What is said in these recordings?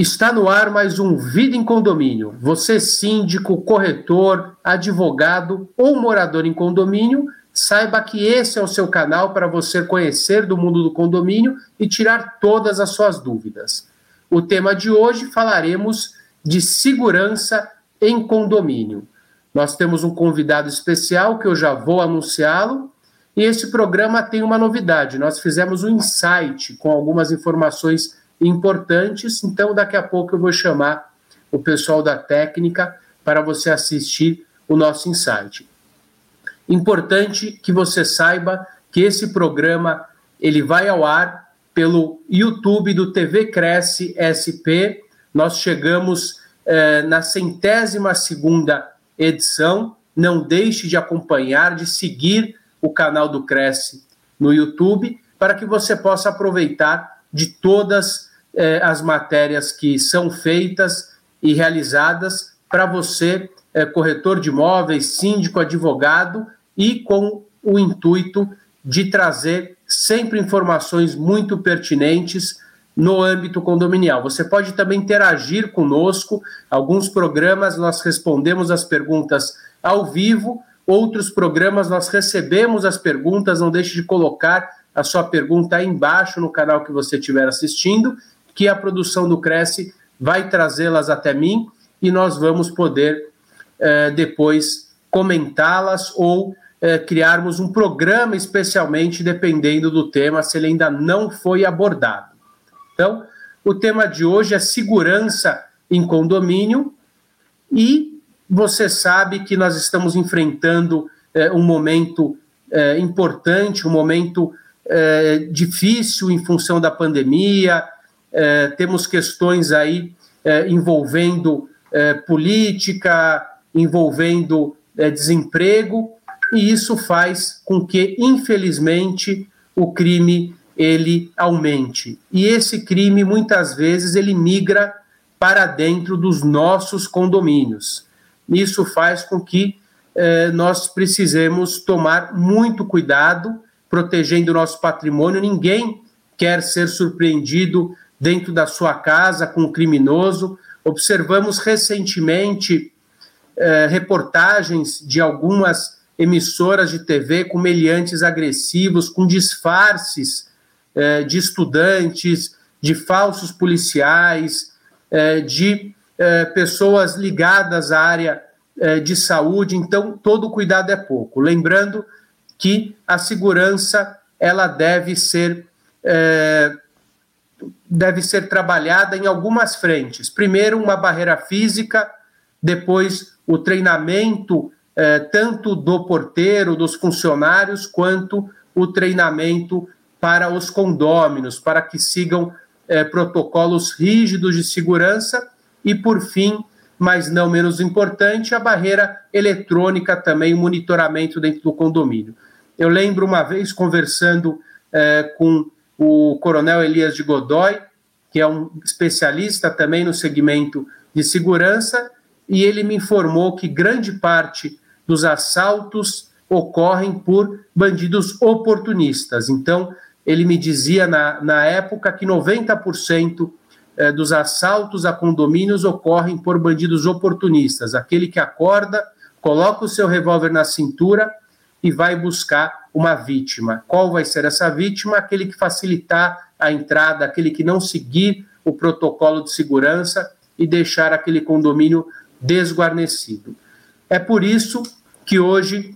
Está no ar mais um Vida em Condomínio. Você, síndico, corretor, advogado ou morador em condomínio, saiba que esse é o seu canal para você conhecer do mundo do condomínio e tirar todas as suas dúvidas. O tema de hoje falaremos de segurança em condomínio. Nós temos um convidado especial que eu já vou anunciá-lo. E esse programa tem uma novidade. Nós fizemos um insight com algumas informações importantes. Então, daqui a pouco eu vou chamar o pessoal da técnica para você assistir o nosso insight. Importante que você saiba que esse programa ele vai ao ar pelo YouTube do TV Cresce SP. Nós chegamos eh, na centésima segunda edição. Não deixe de acompanhar, de seguir o canal do Cresce no YouTube, para que você possa aproveitar de todas eh, as matérias que são feitas e realizadas para você, eh, corretor de imóveis, síndico, advogado, e com o intuito de trazer sempre informações muito pertinentes no âmbito condominial. Você pode também interagir conosco. Alguns programas nós respondemos as perguntas ao vivo, outros programas nós recebemos as perguntas. Não deixe de colocar a sua pergunta aí embaixo no canal que você estiver assistindo, que a produção do Cresce vai trazê-las até mim e nós vamos poder eh, depois comentá-las ou eh, criarmos um programa especialmente dependendo do tema, se ele ainda não foi abordado. Então, o tema de hoje é segurança em condomínio e você sabe que nós estamos enfrentando é, um momento importante, um momento difícil em função da pandemia, temos questões aí envolvendo política, envolvendo desemprego, e isso faz com que, infelizmente, o crime ele aumente. E esse crime, muitas vezes, ele migra para dentro dos nossos condomínios. Isso faz com que eh, nós precisemos tomar muito cuidado, protegendo o nosso patrimônio. Ninguém quer ser surpreendido dentro da sua casa com um criminoso. Observamos recentemente eh, reportagens de algumas emissoras de TV com meliantes agressivos, com disfarces é, de estudantes, de falsos policiais, é, de é, pessoas ligadas à área de saúde. Então, todo cuidado é pouco. Lembrando que a segurança ela deve ser deve ser trabalhada em algumas frentes. Primeiro, uma barreira física, depois o treinamento tanto do porteiro, dos funcionários, quanto o treinamento para os condôminos, para que sigam é, protocolos rígidos de segurança e, por fim, mas não menos importante, a barreira eletrônica também, o monitoramento dentro do condomínio. Eu lembro uma vez conversando é, com o coronel Elias de Godoy, que é um especialista também no segmento de segurança, e ele me informou que grande parte dos assaltos ocorrem por bandidos oportunistas. Então, ele me dizia na, na época que 90% eh, dos assaltos a condomínios ocorrem por bandidos oportunistas, aquele que acorda, coloca o seu revólver na cintura e vai buscar uma vítima. Qual vai ser essa vítima? Aquele que facilitar a entrada, aquele que não seguir o protocolo de segurança e deixar aquele condomínio desguarnecido. É por isso que hoje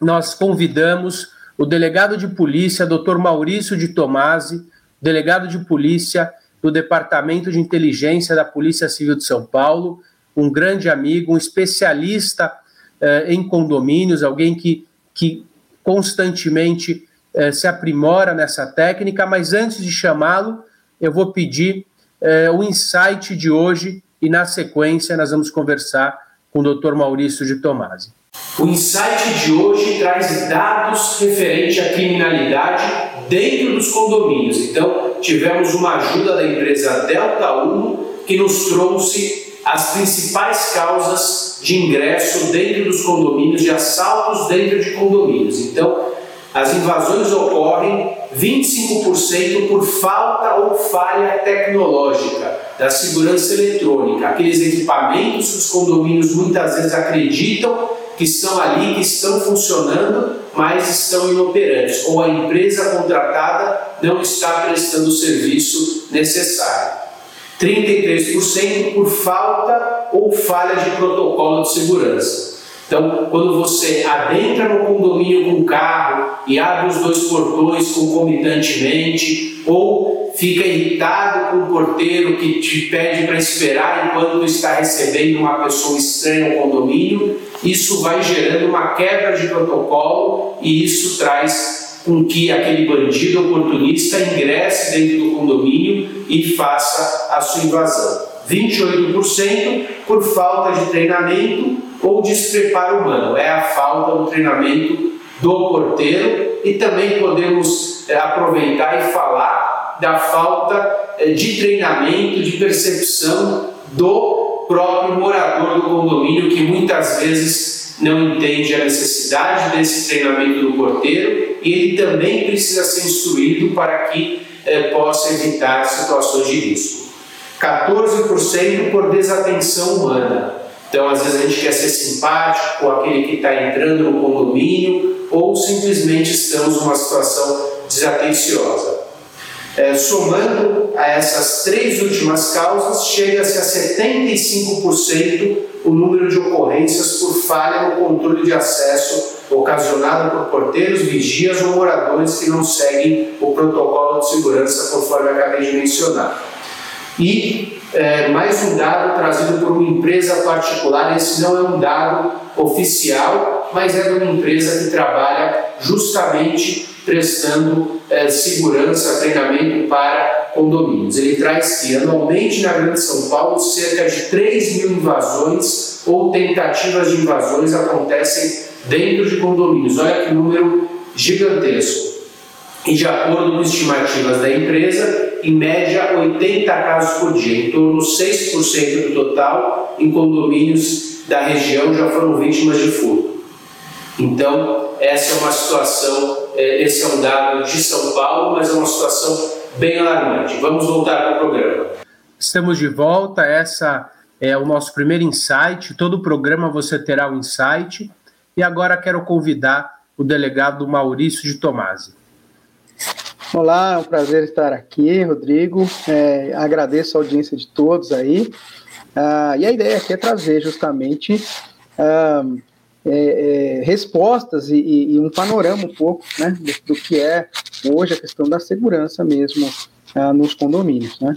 nós convidamos o delegado de polícia, Dr. Maurício de Tomasi, delegado de polícia do Departamento de Inteligência da Polícia Civil de São Paulo, um grande amigo, um especialista eh, em condomínios, alguém que, que constantemente eh, se aprimora nessa técnica. Mas antes de chamá-lo, eu vou pedir eh, o insight de hoje e, na sequência, nós vamos conversar com o Dr. Maurício de Tomasi. O insight de hoje traz dados referente à criminalidade dentro dos condomínios. Então, tivemos uma ajuda da empresa Delta 1 que nos trouxe as principais causas de ingresso dentro dos condomínios, de assaltos dentro de condomínios. Então, as invasões ocorrem 25% por falta ou falha tecnológica da segurança eletrônica, aqueles equipamentos que os condomínios muitas vezes acreditam que estão ali, que estão funcionando, mas estão inoperantes, ou a empresa contratada não está prestando o serviço necessário. 33% por falta ou falha de protocolo de segurança. Então, quando você adentra no condomínio com o carro e abre os dois portões concomitantemente, ou fica irritado com o porteiro que te pede para esperar enquanto está recebendo uma pessoa estranha no condomínio, isso vai gerando uma quebra de protocolo e isso traz com que aquele bandido oportunista ingresse dentro do condomínio e faça a sua invasão. 28% por falta de treinamento ou despreparo humano, é a falta do treinamento do porteiro e também podemos é, aproveitar e falar da falta é, de treinamento, de percepção do próprio morador do condomínio que muitas vezes não entende a necessidade desse treinamento do porteiro e ele também precisa ser instruído para que é, possa evitar situações de risco. 14% por desatenção humana. Então, às vezes a gente quer ser simpático com aquele que está entrando no condomínio ou simplesmente estamos numa situação desatenciosa. É, somando a essas três últimas causas, chega-se a 75% o número de ocorrências por falha no controle de acesso ocasionado por porteiros, vigias ou moradores que não seguem o protocolo de segurança conforme acabei de mencionar. E é, mais um dado trazido por uma empresa particular, esse não é um dado oficial, mas é de uma empresa que trabalha justamente prestando é, segurança, treinamento para condomínios. Ele traz que anualmente na Grande São Paulo cerca de 3 mil invasões ou tentativas de invasões acontecem dentro de condomínios. Olha que número gigantesco. E de acordo com estimativas da empresa, em média 80 casos por dia, em torno de 6% do total em condomínios da região já foram vítimas de furto. Então, essa é uma situação, é, esse é um dado de São Paulo, mas é uma situação bem alarmante. Vamos voltar para o programa. Estamos de volta, essa é o nosso primeiro insight. Todo programa você terá um insight. E agora quero convidar o delegado Maurício de Tomasi. Olá, é um prazer estar aqui, Rodrigo. É, agradeço a audiência de todos aí. Ah, e a ideia aqui é trazer justamente ah, é, é, respostas e, e, um panorama um pouco né, do, do, que é hoje a questão da segurança mesmo ah, nos condomínios. Né?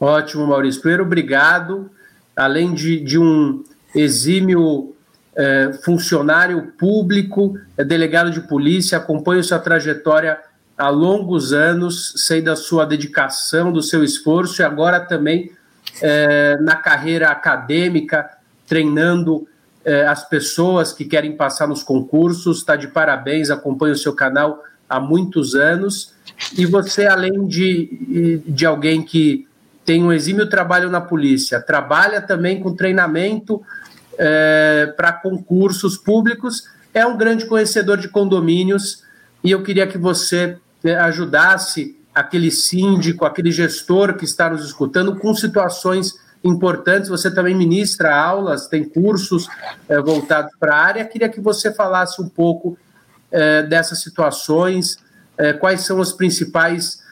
Ótimo, Maurício. Primeiro, obrigado. Além de, de um exímio é, funcionário público, é delegado de polícia, acompanho sua trajetória há longos anos, sei da sua dedicação, do seu esforço e agora também é, na carreira acadêmica, treinando é, as pessoas que querem passar nos concursos. Está de parabéns, acompanho o seu canal há muitos anos. E você, além de, de alguém que tem um exímio trabalho na polícia, trabalha também com treinamento é, para concursos públicos, é um grande conhecedor de condomínios e eu queria que você é, ajudasse aquele síndico, aquele gestor que está nos escutando com situações importantes. Você também ministra aulas, tem cursos é, voltados para a área. Queria que você falasse um pouco é, dessas situações, é, quais são os principais,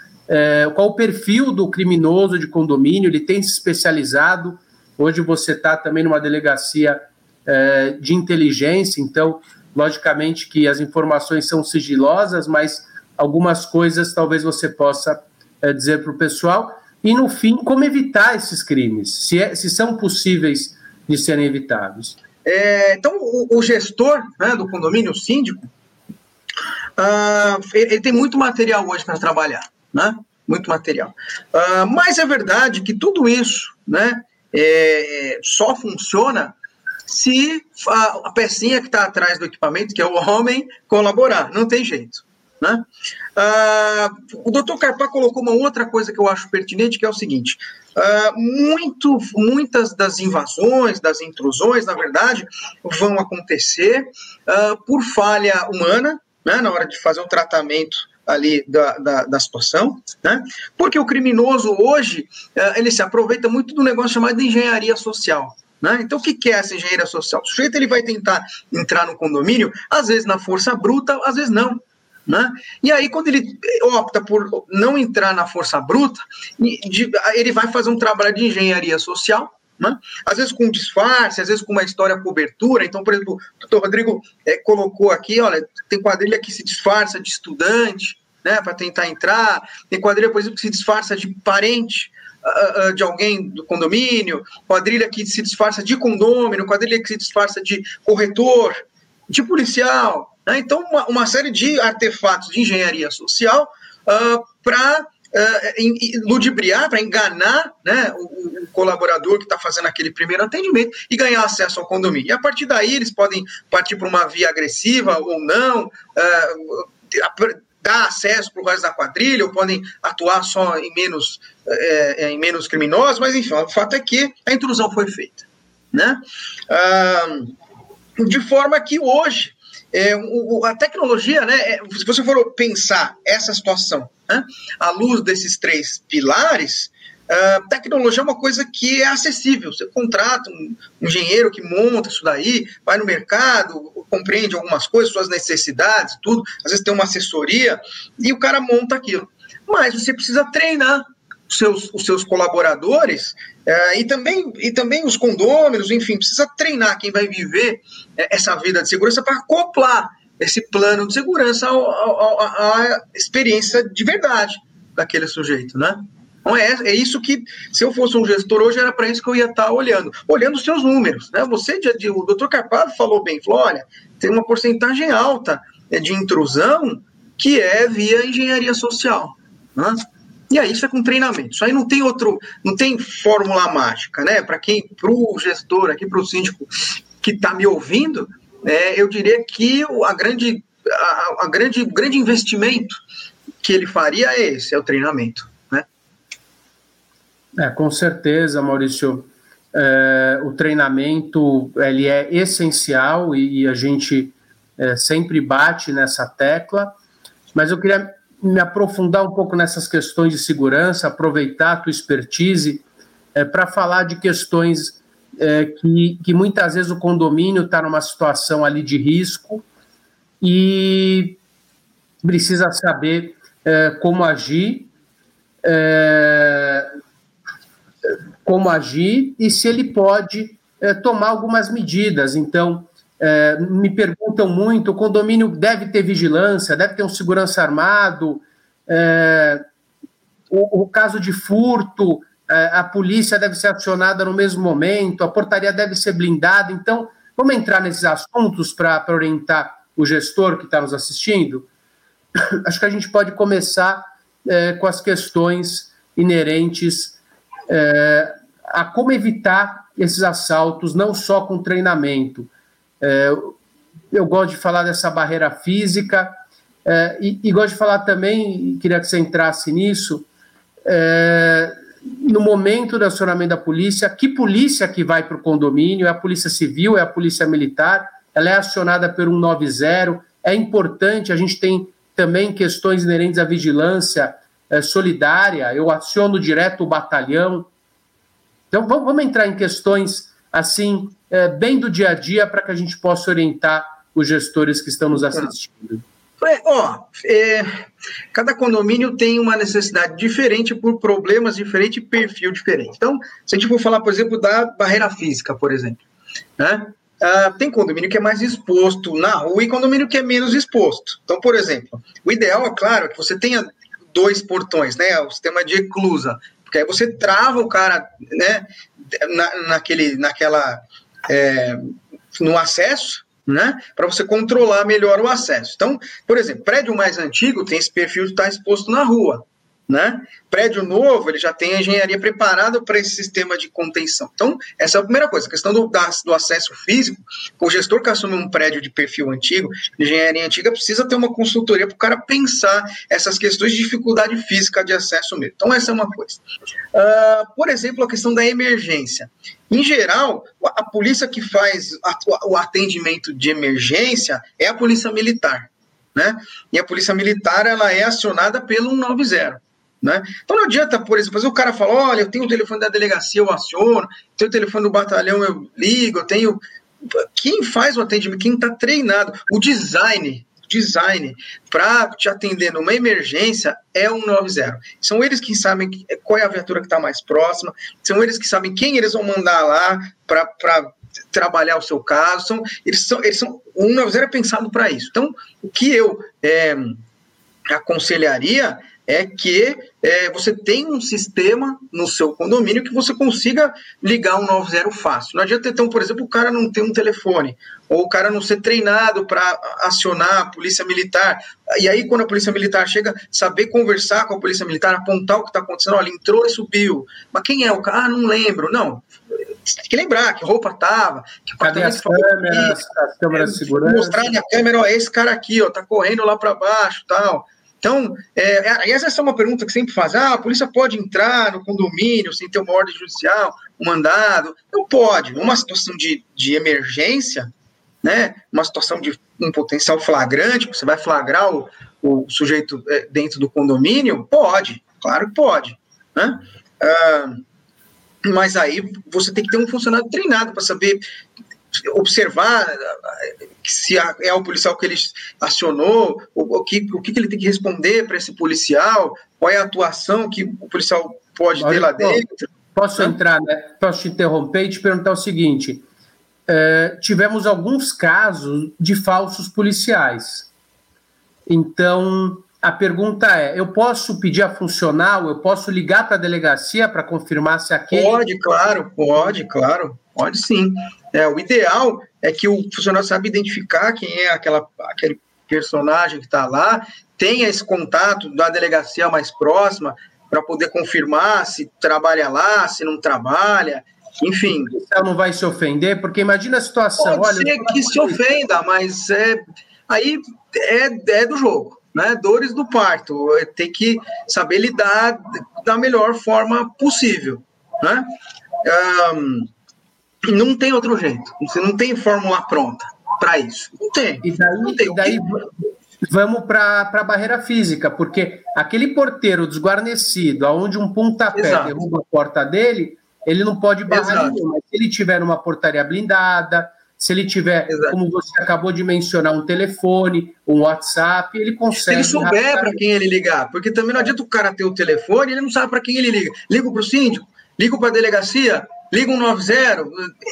qual o perfil do criminoso de condomínio, ele tem se especializado Hoje você está também numa delegacia de inteligência, então, logicamente que as informações são sigilosas, mas algumas coisas talvez você possa dizer para o pessoal. E, no fim, como evitar esses crimes, se, é, se são possíveis de serem evitados. É, então, o, o gestor né, do condomínio, o síndico, uh, ele, ele, tem muito material hoje para trabalhar, né? Muito material. Uh, mas é verdade que tudo isso, né? é, só funciona se a, a pecinha que está atrás do equipamento, que é o homem, colaborar. Não tem jeito. Né? Ah, o doutor Carpá colocou uma outra coisa que eu acho pertinente, que é o seguinte: ah, muito, muitas das invasões, das intrusões, na verdade, vão acontecer ah, por falha humana, né, na hora de fazer o tratamento ali da, da, da, situação, né? Porque o criminoso hoje uh, ele se aproveita muito do negócio chamado de engenharia social. Né? Então, o que é essa engenharia social? O sujeito ele vai tentar entrar no condomínio, às vezes na força bruta, às vezes não. Né? E aí, quando ele opta por não entrar na força bruta, ele vai fazer um trabalho de engenharia social, né? às vezes com disfarce, às vezes com uma história cobertura. Então, por exemplo, o doutor Rodrigo é, colocou aqui: olha, tem quadrilha que se disfarça de estudante né, para tentar entrar, tem quadrilha, por exemplo, que se disfarça de parente uh, de alguém do condomínio, quadrilha que se disfarça de condômino, quadrilha que se disfarça de corretor, de policial. Né? Então, uma, uma, série de artefatos de engenharia social uh, para uh, ludibriar, para enganar né, o, o, colaborador que está fazendo aquele primeiro atendimento e ganhar acesso ao condomínio. E a partir daí eles podem partir para uma via agressiva ou não, uh, dar acesso para o resto da quadrilha, ou podem atuar só em menos, é, em menos criminosos, mas enfim, o fato é que a intrusão foi feita. Né? Ah, de forma que hoje é, o, a tecnologia, né, é, se você for pensar essa situação né, à luz desses três pilares, Uh, tecnologia é uma coisa que é acessível. Você contrata um, engenheiro que monta isso daí, vai no mercado, compreende algumas coisas, suas necessidades, tudo. Às vezes tem uma assessoria e o cara monta aquilo. Mas você precisa treinar os seus, os seus colaboradores uh, e, também, e também os condôminos, enfim, precisa treinar quem vai viver uh, essa vida de segurança para acoplar esse plano de segurança à experiência de verdade daquele sujeito, né? Então é, é isso que, se eu fosse um gestor hoje, era para isso que eu ia estar tá olhando. Olhando os seus números. Né? Você, o doutor Carpado falou bem, falou: olha, tem uma porcentagem alta é, de intrusão que é via engenharia social. Né? E aí isso é com treinamento. Isso aí não tem outro, não tem fórmula mágica, né? Para quem, para o gestor aqui, para o síndico que está me ouvindo, é, eu diria que a grande, a, a grande, grande investimento que ele faria é esse, é o treinamento. É, com certeza, Maurício. É, o treinamento ele é essencial e, e a gente é, sempre bate nessa tecla, mas eu queria me aprofundar um pouco nessas questões de segurança, aproveitar a tua expertise é, para falar de questões é, que, que muitas vezes o condomínio está numa situação ali de risco e precisa saber é, como agir. É, como agir e se ele pode é, tomar algumas medidas. Então, é, me perguntam muito: o condomínio deve ter vigilância, deve ter um segurança armado, é, o, o, caso de furto, a polícia deve ser acionada no mesmo momento, a portaria deve ser blindada. Então, vamos entrar nesses assuntos para orientar o gestor que está nos assistindo? Acho que a gente pode começar com as questões inerentes é, a como evitar esses assaltos, não só com treinamento. É, eu gosto de falar dessa barreira física é, e, e, gosto de falar também, queria que você entrasse nisso, é, no momento do acionamento da polícia, que polícia que vai para o condomínio? É a polícia civil, é a polícia militar? Ela é acionada por 190? É importante, a gente tem também questões inerentes à vigilância, é, solidária, eu aciono direto o batalhão. Então, vamos, vamos entrar em questões assim, é, bem do dia a dia, para que a gente possa orientar os gestores que estão nos tá. assistindo. É, ó, é, cada condomínio tem uma necessidade diferente por problemas diferentes e perfil diferente. Então, se a gente for falar, por exemplo, da barreira física, por exemplo, né? Uh, tem condomínio que é mais exposto na rua e condomínio que é menos exposto. Então, por exemplo, o ideal, é claro, é que você tenha dois portões, né? O sistema de eclusa. Porque aí você trava o cara, né? Na, naquele, naquela. É, no acesso, né? Para você controlar melhor o acesso. Então, por exemplo, prédio mais antigo tem esse perfil de estar exposto na rua né? Prédio novo, ele já tem a engenharia preparada para esse sistema de contenção. Então, essa é a primeira coisa. A questão do, do acesso físico, o gestor que assume um prédio de perfil antigo, de engenharia antiga, precisa ter uma consultoria para o cara pensar essas questões de dificuldade física de acesso mesmo. Então, essa é uma coisa. Uh, por exemplo, a questão da emergência. Em geral, a polícia que faz o atendimento de emergência é a polícia militar. né? E a polícia militar ela é acionada pelo 190. Né? Então não adianta, por exemplo, o cara fala: olha, eu tenho o telefone da delegacia, eu aciono, tenho o telefone do batalhão, eu ligo, eu tenho. Quem faz o atendimento, quem está treinado, o design, design para te atender numa emergência é o 90. São eles que sabem qual é a viatura que está mais próxima, são eles que sabem quem eles vão mandar lá para trabalhar o seu caso. São, eles são, eles são, o 190 é pensado para isso. Então, o que eu é, aconselharia é que é, você tem um sistema no seu condomínio que você consiga ligar um 90 fácil. Não adianta, então, por exemplo, o cara não ter um telefone, ou o cara não ser treinado para acionar a polícia militar. E aí, quando a polícia militar chega, saber conversar com a polícia militar, apontar o que está acontecendo, olha, entrou e subiu. Mas quem é o cara? Ah, não lembro. Não, tem que lembrar que roupa tava, que Cadê as câmeras, as câmeras de segurança? Mostrar na câmera, ó, esse cara aqui, ó, tá correndo lá para baixo, tal. Então, é, essa é uma pergunta que sempre faz: ah, a polícia pode entrar no condomínio sem ter uma ordem judicial, um mandado? Não pode. Numa situação de, de emergência, né, uma situação de um potencial flagrante, você vai flagrar o, o sujeito é, dentro do condomínio? Pode, claro que pode. Né? Ah, mas aí você tem que ter um funcionário treinado para saber observar se é o policial que ele acionou, o, que, o que ele tem que responder para esse policial, qual é a atuação que o policial pode ter lá dentro. Posso entrar, né? Posso te interromper e te perguntar o seguinte: é, tivemos alguns casos de falsos policiais. Então, a pergunta é: eu posso pedir a funcional, eu posso ligar para a delegacia para confirmar se aquele. Pode, claro, pode, claro, pode sim. É, o ideal é que o funcionário saiba identificar quem é aquela, aquele personagem que está lá, tenha esse contato da delegacia mais próxima para poder confirmar se trabalha lá, se não trabalha, enfim. O não vai se ofender, porque imagina a situação. Pode olha, ser que se ofenda, mas é, aí é, é do jogo, né? Dores do parto. Tem que saber lidar da melhor forma possível, né? Um, não tem outro jeito. Você não tem fórmula pronta para isso. Não tem. E daí, não tem. E daí vamos para a barreira física, porque aquele porteiro desguarnecido, aonde um pontapé Exato. derruba a porta dele, ele não pode barrar. Mas se ele tiver uma portaria blindada, se ele tiver, Exato. como você acabou de mencionar, um telefone, um WhatsApp, ele consegue. Se ele souber para quem ele ligar, porque também não adianta o cara ter o telefone, ele não sabe para quem ele liga. Ligo para o síndico, ligo para a delegacia, liga um 90,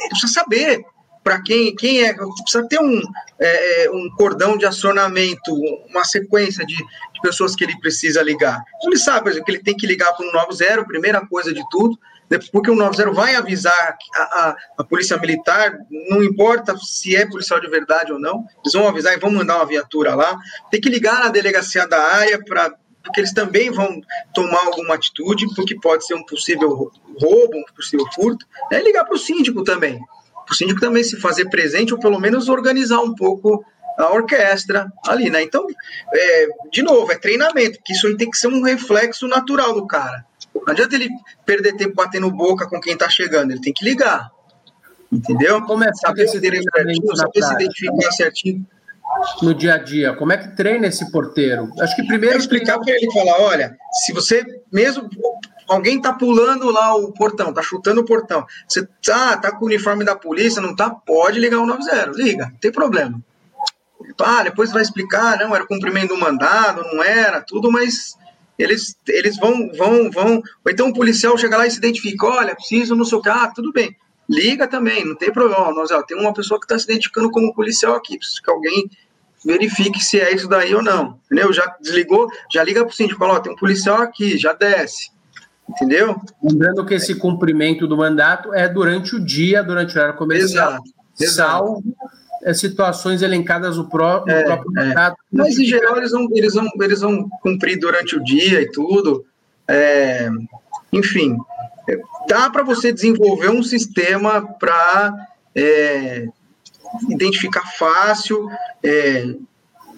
precisa saber para quem, quem é, precisa ter um, é, é, um cordão de acionamento, uma sequência de, de, pessoas que ele precisa ligar. Então, ele sabe, por exemplo, que ele tem que ligar para um 90, primeira coisa de tudo, porque o 90 vai avisar a, a, a, polícia militar, não importa se é policial de verdade ou não, eles vão avisar e vão mandar uma viatura lá. Tem que ligar na delegacia da área para porque eles também vão tomar alguma atitude, porque pode ser um possível roubo, um possível furto, é ligar para o síndico também. O síndico também se fazer presente, ou pelo menos organizar um pouco a orquestra ali, né? Então, é, de novo, é treinamento, que isso tem que ser um reflexo natural do cara. Não adianta ele perder tempo batendo boca com quem está chegando, ele tem que ligar. Entendeu? Como é saber se, saber se identificar certinho no dia a dia? Como é que treina esse porteiro? Acho que primeiro. explicar para ele falar: olha, se você mesmo. Alguém tá pulando lá o portão, tá chutando o portão. Você tá, tá com o uniforme da polícia, não tá? Pode ligar o 90, liga, não tem problema. Ah, depois vai explicar, não, era cumprimento do mandado, não era, tudo, mas eles, eles vão, vão, vão. Ou então o policial chega lá e se identifica, olha, preciso, não sei o que, ah, tudo bem. Liga também, não tem problema. Nós, ó, tem uma pessoa que está se identificando como policial aqui, preciso que alguém verifique se é isso daí ou não. Entendeu? Já desligou, já liga para o síndico, fala, ó, tem um policial aqui, já desce. Entendeu? Lembrando que esse cumprimento do mandato é durante o dia, durante o horário comercial, exato, exato. salvo situações elencadas no, pró no é, próprio é. mandato. Mas, em geral, eles vão, eles, vão, eles vão cumprir durante o dia e tudo. É, enfim, dá para você desenvolver um sistema para é, identificar fácil é,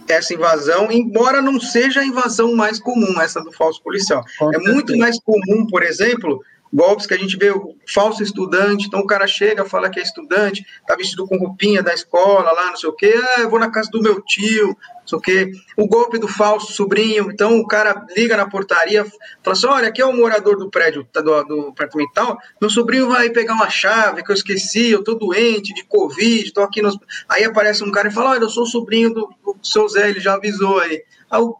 essa invasão, embora não seja a invasão mais comum, essa do falso policial. Com é muito mais comum, por exemplo, golpes que a gente vê o falso estudante, então o cara chega, fala que é estudante, tá vestido com roupinha da escola lá, não sei o quê, ah, eu vou na casa do meu tio, não sei o quê. O golpe do falso sobrinho, então o cara liga na portaria, fala assim, olha, aqui é o morador do prédio, tá, do, do apartamento tal, meu sobrinho vai pegar uma chave que eu esqueci, eu tô doente de Covid, tô aqui no... Aí aparece um cara e fala, olha, eu sou sobrinho do, do seu Zé, ele já avisou aí.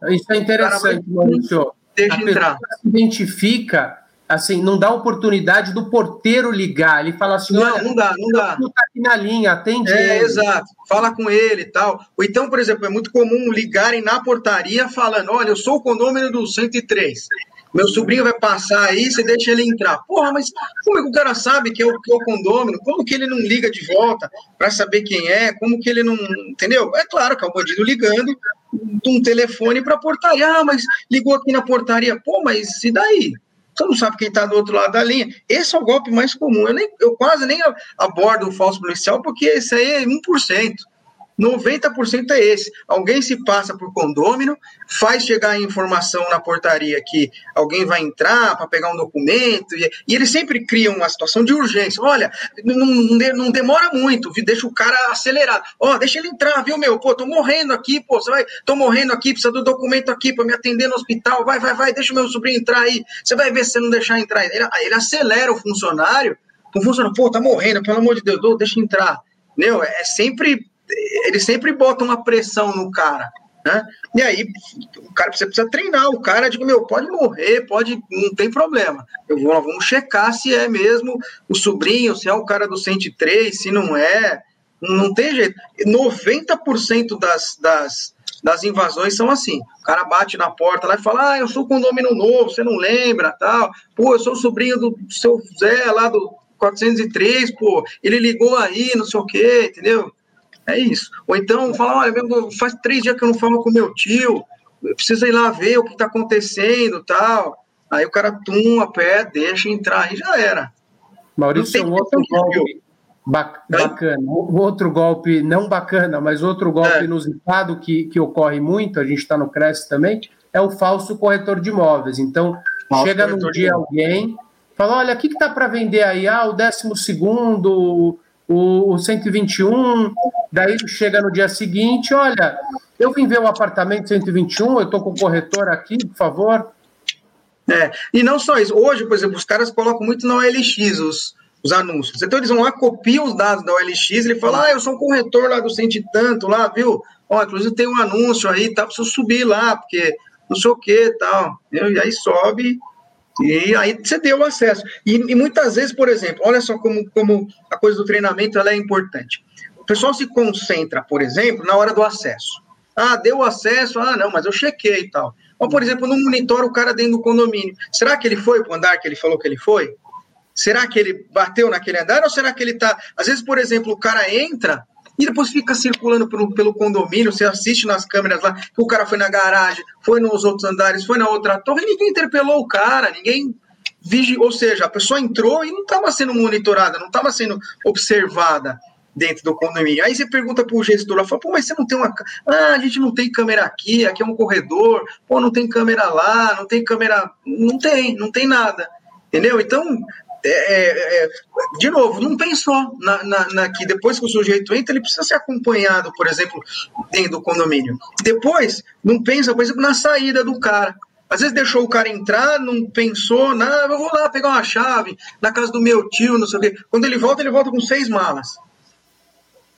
aí Isso é interessante, Maurício. Deixa a entrar. se identifica assim, não dá oportunidade do porteiro ligar. Ele fala assim: não, não dá, não dá. Tá aqui na linha, atende. É, ele. exato. Fala com ele e tal. Ou então, por exemplo, é muito comum ligarem na portaria falando: olha, eu sou o condomínio do 103. Meu sobrinho vai passar aí, você deixa ele entrar. Porra, mas como é que o cara sabe que é o, que é o condômino? Como que ele não liga de volta para saber quem é? Como que ele não. Entendeu? É claro que é o bandido ligando de um telefone para portaria. Ah, mas ligou aqui na portaria. Pô, mas e daí? Você não sabe quem está do outro lado da linha. Esse é o golpe mais comum. Eu, nem, eu quase nem abordo o falso policial, porque esse aí é 1%. 90% é esse. Alguém se passa por condômino, faz chegar a informação na portaria que alguém vai entrar para pegar um documento, e, e eles sempre criam uma situação de urgência. Olha, não, não demora muito, deixa o cara acelerado. Ó, oh, deixa ele entrar, viu, meu? Pô, tô morrendo aqui, pô, você vai, tô morrendo aqui, precisa do documento aqui para me atender no hospital. Vai, vai, vai, deixa o meu sobrinho entrar aí. Você vai ver se você não deixar entrar. Ele, ele acelera o funcionário, o funcionário, pô, tá morrendo, pelo amor de Deus, deixa entrar. Entendeu? É sempre eles sempre botam uma pressão no cara. Né? E aí, o cara você precisa treinar. O cara diz: meu, pode morrer, pode, não tem problema. Eu vou, vamos checar se é mesmo o sobrinho, se é o cara do 103, se não é. Não tem jeito. 90% das, das, das invasões são assim. O cara bate na porta lá e fala: Ah, eu sou condomínio novo, você não lembra, tal. Pô, eu sou sobrinho do seu Zé lá do 403, pô, ele ligou aí, não sei o quê, entendeu? É isso. Ou então fala, olha, faz três dias que eu não falo com meu tio, precisa ir lá ver o que está acontecendo tal. Aí o cara tum, a pé, deixa entrar, aí já era. Maurício, um outro golpe bacana. Um outro golpe, não bacana, mas outro golpe é. inusitado que, que ocorre muito, a gente está no Cresce também, é o falso corretor de imóveis. Então, falso chega num dia alguém, fala, olha, o que está para vender aí? Ah, o décimo segundo o, o 121, daí chega no dia seguinte, olha, eu vim ver o apartamento 121, eu estou com o corretor aqui, por favor. É, e não só isso, hoje, por exemplo, os caras colocam muito na OLX os, os anúncios. Então eles vão lá, copiam os dados da OLX, ele fala, ah, eu sou um corretor lá do cento e tanto, lá, viu? Ó, inclusive tem um anúncio aí, tá, preciso subir lá, porque não sei o que tal. E aí sobe e aí você deu acesso. E, e, muitas vezes, por exemplo, olha só como, como a coisa do treinamento ela é importante. Pessoal se concentra, por exemplo, na hora do acesso. Ah, deu acesso, ah, não, mas eu chequei e tal. Ou, por exemplo, não monitora o cara dentro do condomínio. Será que ele foi para o andar que ele falou que ele foi? Será que ele bateu naquele andar ou será que ele está. Às vezes, por exemplo, o cara entra e depois fica circulando pelo, pelo condomínio, você assiste nas câmeras lá, que o cara foi na garagem, foi nos outros andares, foi na outra torre, ninguém interpelou o cara, ninguém vigiou, ou seja, a pessoa entrou e não estava sendo monitorada, não estava sendo observada dentro do condomínio. Aí você pergunta para o gestor, lá, fala, pô, mas você não tem uma... Ah, a gente não tem câmera aqui, aqui é um corredor, pô, não tem câmera lá, não tem câmera... Não tem, não tem nada. Entendeu? Então, é, é, é, de novo, não pensou na, na, na, que depois que o sujeito entra, ele precisa ser acompanhado, por exemplo, dentro do condomínio. Depois, não pensa, por exemplo, na saída do cara. Às vezes deixou o cara entrar, não pensou, não, eu vou lá pegar uma chave na casa do meu tio, não sei o quê. Quando ele volta, ele volta com seis malas.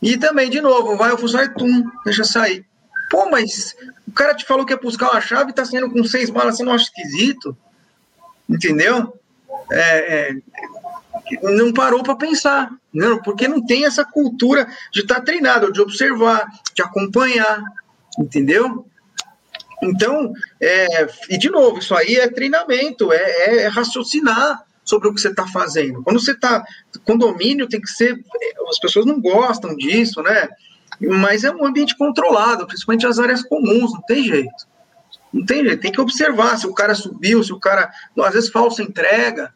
E também, de novo, vai o funcionário, tum, deixa sair. Pô, mas o cara te falou que ia buscar uma chave e tá saindo com seis malas, você não acha esquisito? Entendeu? é, é, não parou para pensar, não, porque não tem essa cultura de estar tá treinado, de observar, de acompanhar, entendeu? Então, é, e de novo, isso aí é treinamento, é, é raciocinar sobre o que você está fazendo. Quando você está. Condomínio tem que ser. As pessoas não gostam disso, né? Mas é um ambiente controlado, principalmente as áreas comuns, não tem jeito. Não tem jeito, tem que observar se o cara subiu, se o cara. Às vezes falsa entrega,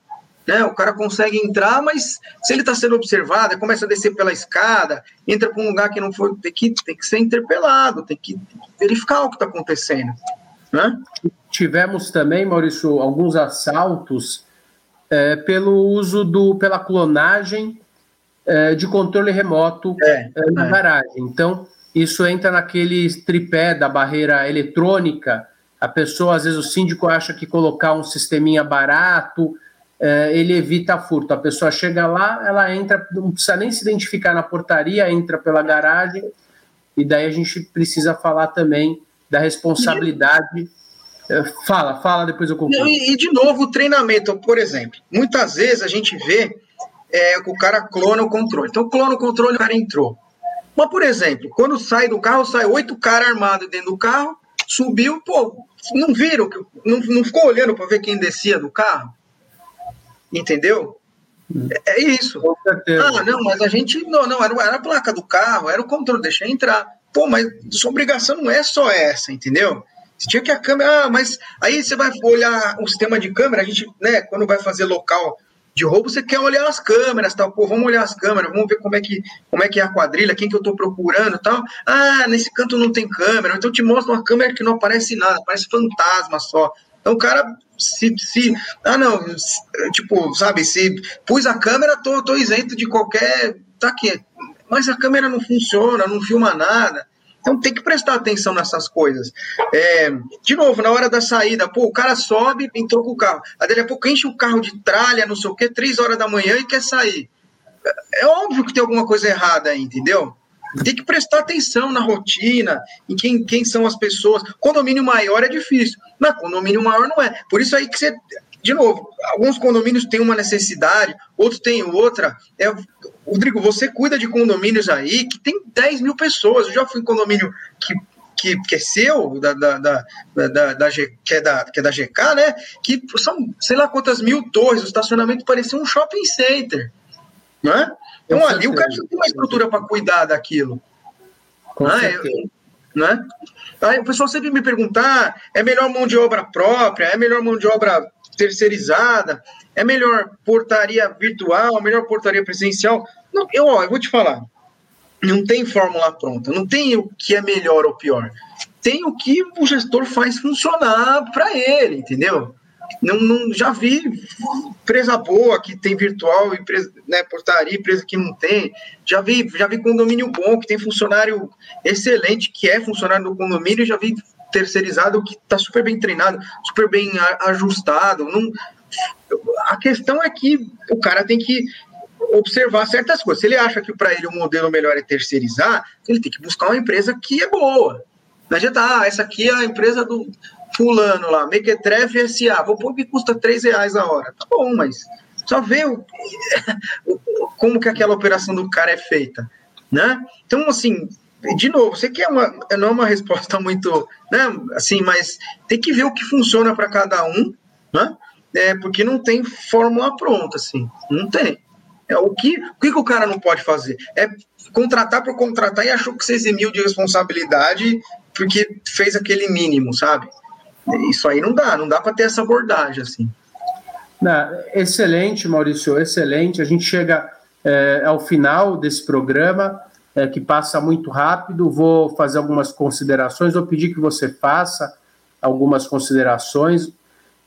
né? O cara consegue entrar, mas se ele está sendo observado, começa a descer pela escada, entra para um lugar que não foi. Tem que, tem que ser interpelado, tem que verificar o que está acontecendo. Né? Tivemos também, Maurício, alguns assaltos é, pelo uso do, pela clonagem é, de controle remoto é, é na é. garagem. Então, isso entra naquele tripé da barreira eletrônica. A pessoa, às vezes, o síndico acha que colocar um sisteminha barato, é, ele evita furto. A pessoa chega lá, ela entra, não precisa nem se identificar na portaria, entra pela garagem, e daí a gente precisa falar também da responsabilidade. É, fala, fala, depois eu concluo. E, e, de novo, o treinamento, por exemplo. Muitas vezes a gente vê é, que o cara clona o controle. Então, clona o controle, o cara entrou. Mas, por exemplo, quando sai do carro, sai oito caras armados dentro do carro, subiu, pô, não viram, não, não ficou olhando para ver quem descia do carro? Entendeu? É, é isso. Ah, não, mas a gente. Não, não, era, era a placa do carro, era o controle, deixa entrar. Pô, mas sua obrigação não é só essa, entendeu? Tinha que a câmera. Ah, mas aí você vai olhar o sistema de câmera, a gente, né, quando vai fazer local de roubo, você quer olhar as câmeras, tal. Pô, vamos olhar as câmeras, vamos ver como é que, como é, que é a quadrilha, quem que eu tô procurando tal. Ah, nesse canto não tem câmera, então te mostra uma câmera que não aparece nada, parece fantasma só. Então o cara se, se ah não, tipo, sabe, se pus a câmera, tô, tô isento de qualquer, tá aqui, mas a câmera não funciona, não filma nada. Então tem que prestar atenção nessas coisas. É, de novo, na hora da saída, pô, o cara sobe, entrou com o carro. Aí daqui a pouco enche o carro de tralha, não sei o quê, três horas da manhã e quer sair. É óbvio que tem alguma coisa errada aí, entendeu? Tem que prestar atenção na rotina, em quem, quem são as pessoas. Condomínio maior é difícil, mas condomínio maior não é. Por isso aí que você. De novo, alguns condomínios têm uma necessidade, outros têm outra. É, Rodrigo, você cuida de condomínios aí que tem 10 mil pessoas. Eu já fui em condomínio que que, que, é seu, da, da, da, da, da G, que, é da, que é da GK, né? Que são sei lá quantas mil torres, o estacionamento parecia um shopping center. Né? Então ali o cara já tem uma estrutura para cuidar daquilo. Com né? né? Aí o pessoal sempre me perguntar: é melhor mão de obra própria? É melhor mão de obra terceirizada? É melhor portaria virtual? Melhor portaria presencial? Não, eu, ó, eu vou te falar. Não tem fórmula pronta. Não tem o que é melhor ou pior. Tem o que o gestor faz funcionar para ele, entendeu? Não, não, já vi empresa boa que tem virtual, empresa, né, portaria, empresa que não tem. Já vi, já vi condomínio bom que tem funcionário excelente, que é funcionário do condomínio, já vi terceirizado que está super bem treinado, super bem ajustado. Não, a questão é que o cara tem que observar certas coisas. Se ele acha que para ele o modelo melhor é terceirizar, ele tem que buscar uma empresa que é boa. Não adianta, ah, essa aqui é a empresa do, fulano lá, Mequetrefe SA, vou pôr que custa 3 reais a hora. Tá bom, mas só vê o, como que aquela operação do cara é feita, né? Então, assim, de novo, você quer uma, não é uma resposta muito, né, assim, mas tem que ver o que funciona para cada um, né? É, porque não tem fórmula pronta, assim, não tem. É, o, que, o que, que o cara não pode fazer? É contratar por contratar e achou que você eximiu de responsabilidade porque fez aquele mínimo, sabe? Isso aí não dá, não dá para ter essa abordagem assim. Não, excelente, Maurício, excelente. A gente chega é, ao final desse programa, é, que passa muito rápido. Vou fazer algumas considerações, vou pedir que você faça algumas considerações,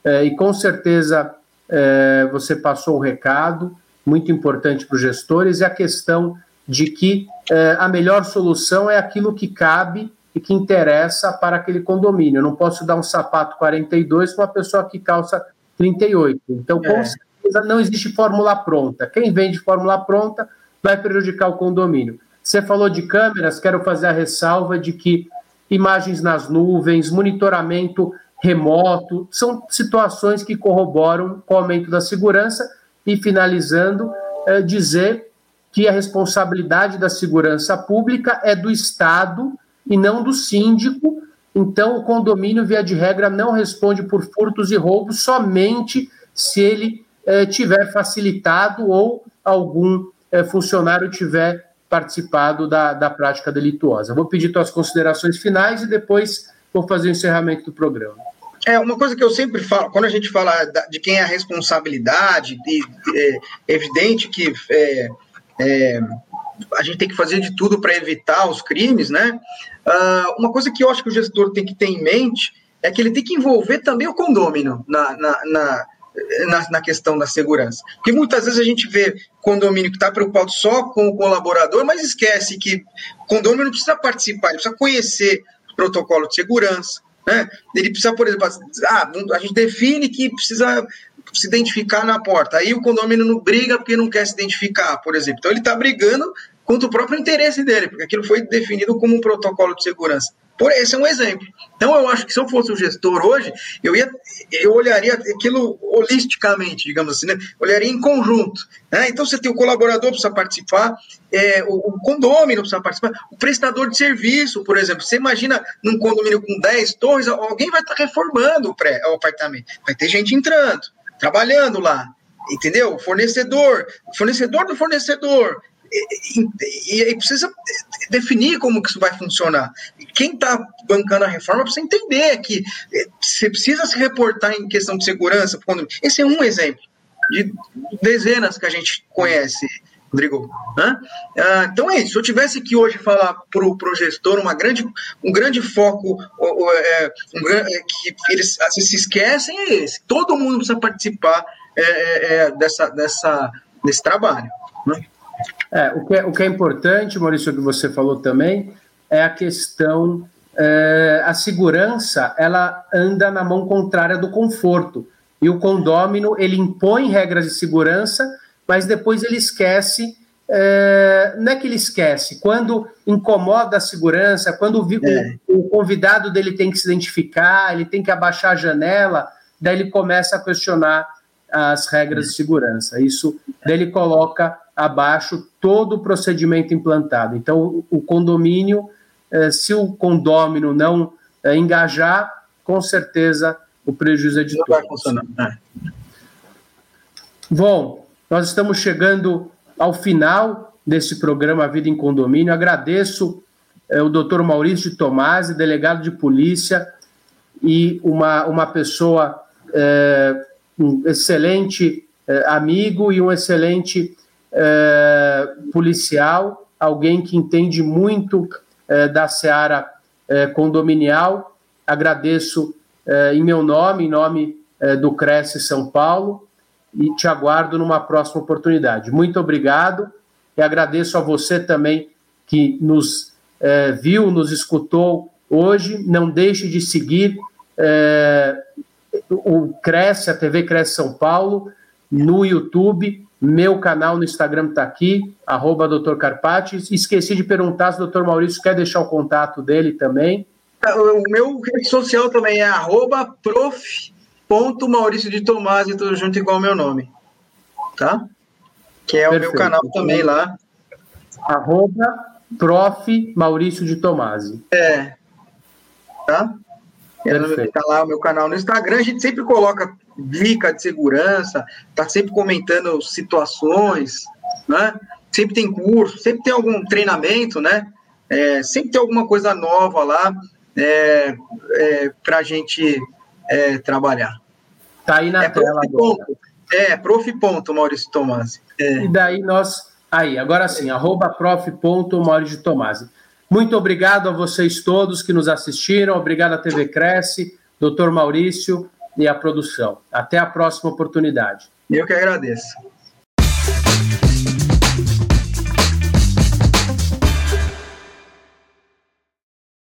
é, e com certeza é, você passou o recado, muito importante para os gestores, e a questão de que é, a melhor solução é aquilo que cabe e que interessa para aquele condomínio. Eu não posso dar um sapato 42 para uma pessoa que calça 38. Então, com é. certeza, não existe fórmula pronta. Quem vende fórmula pronta vai prejudicar o condomínio. Você falou de câmeras, quero fazer a ressalva de que imagens nas nuvens, monitoramento remoto, são situações que corroboram com o aumento da segurança. E finalizando, é dizer que a responsabilidade da segurança pública é do Estado e não do síndico. Então, o condomínio, via de regra, não responde por furtos e roubos somente se ele eh, tiver facilitado ou algum eh, funcionário tiver participado da, da prática delituosa. Vou pedir tuas considerações finais e depois vou fazer o encerramento do programa. É, uma coisa que eu sempre falo, quando a gente fala de quem é a responsabilidade, de, é evidente que é, é, a gente tem que fazer de tudo para evitar os crimes, né? Uh, uma coisa que eu acho que o gestor tem que ter em mente é que ele tem que envolver também o condômino na, na, na na, na, questão da segurança. Porque muitas vezes a gente vê condomínio que está preocupado só com o colaborador, mas esquece que o condomínio não precisa participar, ele precisa conhecer o protocolo de segurança. Né? Ele precisa, por exemplo, ah, a gente define que precisa se identificar na porta. Aí o condomínio não briga porque não quer se identificar, por exemplo. Então ele está brigando contra o próprio interesse dele, porque aquilo foi definido como um protocolo de segurança. Por esse é um exemplo. Então eu acho que se eu fosse o gestor hoje, eu ia, eu olharia aquilo holisticamente, digamos assim, né? olharia em conjunto. Né? Então você tem o colaborador precisa participar, é, o, o condomínio precisa participar, o prestador de serviço, por exemplo. Você imagina num condomínio com 10 torres, alguém vai estar reformando o, pré, o apartamento, vai ter gente entrando, trabalhando lá, entendeu? Fornecedor, fornecedor do fornecedor, e, e, precisa definir como que isso vai funcionar. Quem está bancando a reforma precisa entender que eh, você precisa se reportar em questão de segurança. Esse é um exemplo de dezenas que a gente conhece, Rodrigo. Ah, então é isso. Se eu tivesse que hoje falar para o gestor uma grande, um grande foco é, um, é, que eles vezes se esquecem é esse. Todo mundo precisa participar é, é, é dessa, dessa, desse trabalho. Né? É, o, que é, o que é importante, Maurício, que você falou também, é a questão. É, a segurança ela anda na mão contrária do conforto. E o condômino ele impõe regras de segurança, mas depois ele esquece. É, não é que ele esquece, quando incomoda a segurança, quando o, é. o, o convidado dele tem que se identificar, ele tem que abaixar a janela, daí ele começa a questionar as regras de segurança. Isso ele coloca abaixo todo o procedimento implantado. Então, o condomínio, eh, se o condômino não eh, engajar, com certeza o prejuízo é de todos. Vai funcionar. É. Bom, nós estamos chegando ao final desse programa Vida em Condomínio. Agradeço eh, o doutor Maurício de Tomasi, delegado de polícia, e uma, uma pessoa, um excelente amigo e um excelente é, policial, alguém que entende muito é, da seara é, condominial. Agradeço é, em meu nome, em nome do Cresce São Paulo, e te aguardo numa próxima oportunidade. Muito obrigado e agradeço a você também que nos viu, nos escutou hoje. Não deixe de seguir o Cresce, a TV Cresce São Paulo, no YouTube meu canal no Instagram está aqui, arroba Dr. Carpati. Esqueci de perguntar se o Dr. Maurício quer deixar o contato dele também. O meu rede social também é arroba prof.maurício de Tomasi, tudo junto igual meu nome. Tá? Que é Perfeito. o meu canal também lá. Arroba prof. Maurício de Tomasi. É. Tá? Está lá o meu canal no Instagram, a gente sempre coloca dica de segurança, está sempre comentando situações, né? Sempre tem curso, sempre tem algum treinamento, né? É, sempre tem alguma coisa nova lá é, é, para a gente é, trabalhar. Tá aí na é tela agora. É, prof. Ponto, Maurício Tomasi. É. E daí nós. Aí, agora sim, arroba prof. Ponto, Maurício Tomasi. Muito obrigado a vocês todos que nos assistiram, obrigado à TV Cresce, doutor Maurício e à produção. Até a próxima oportunidade. Eu que agradeço.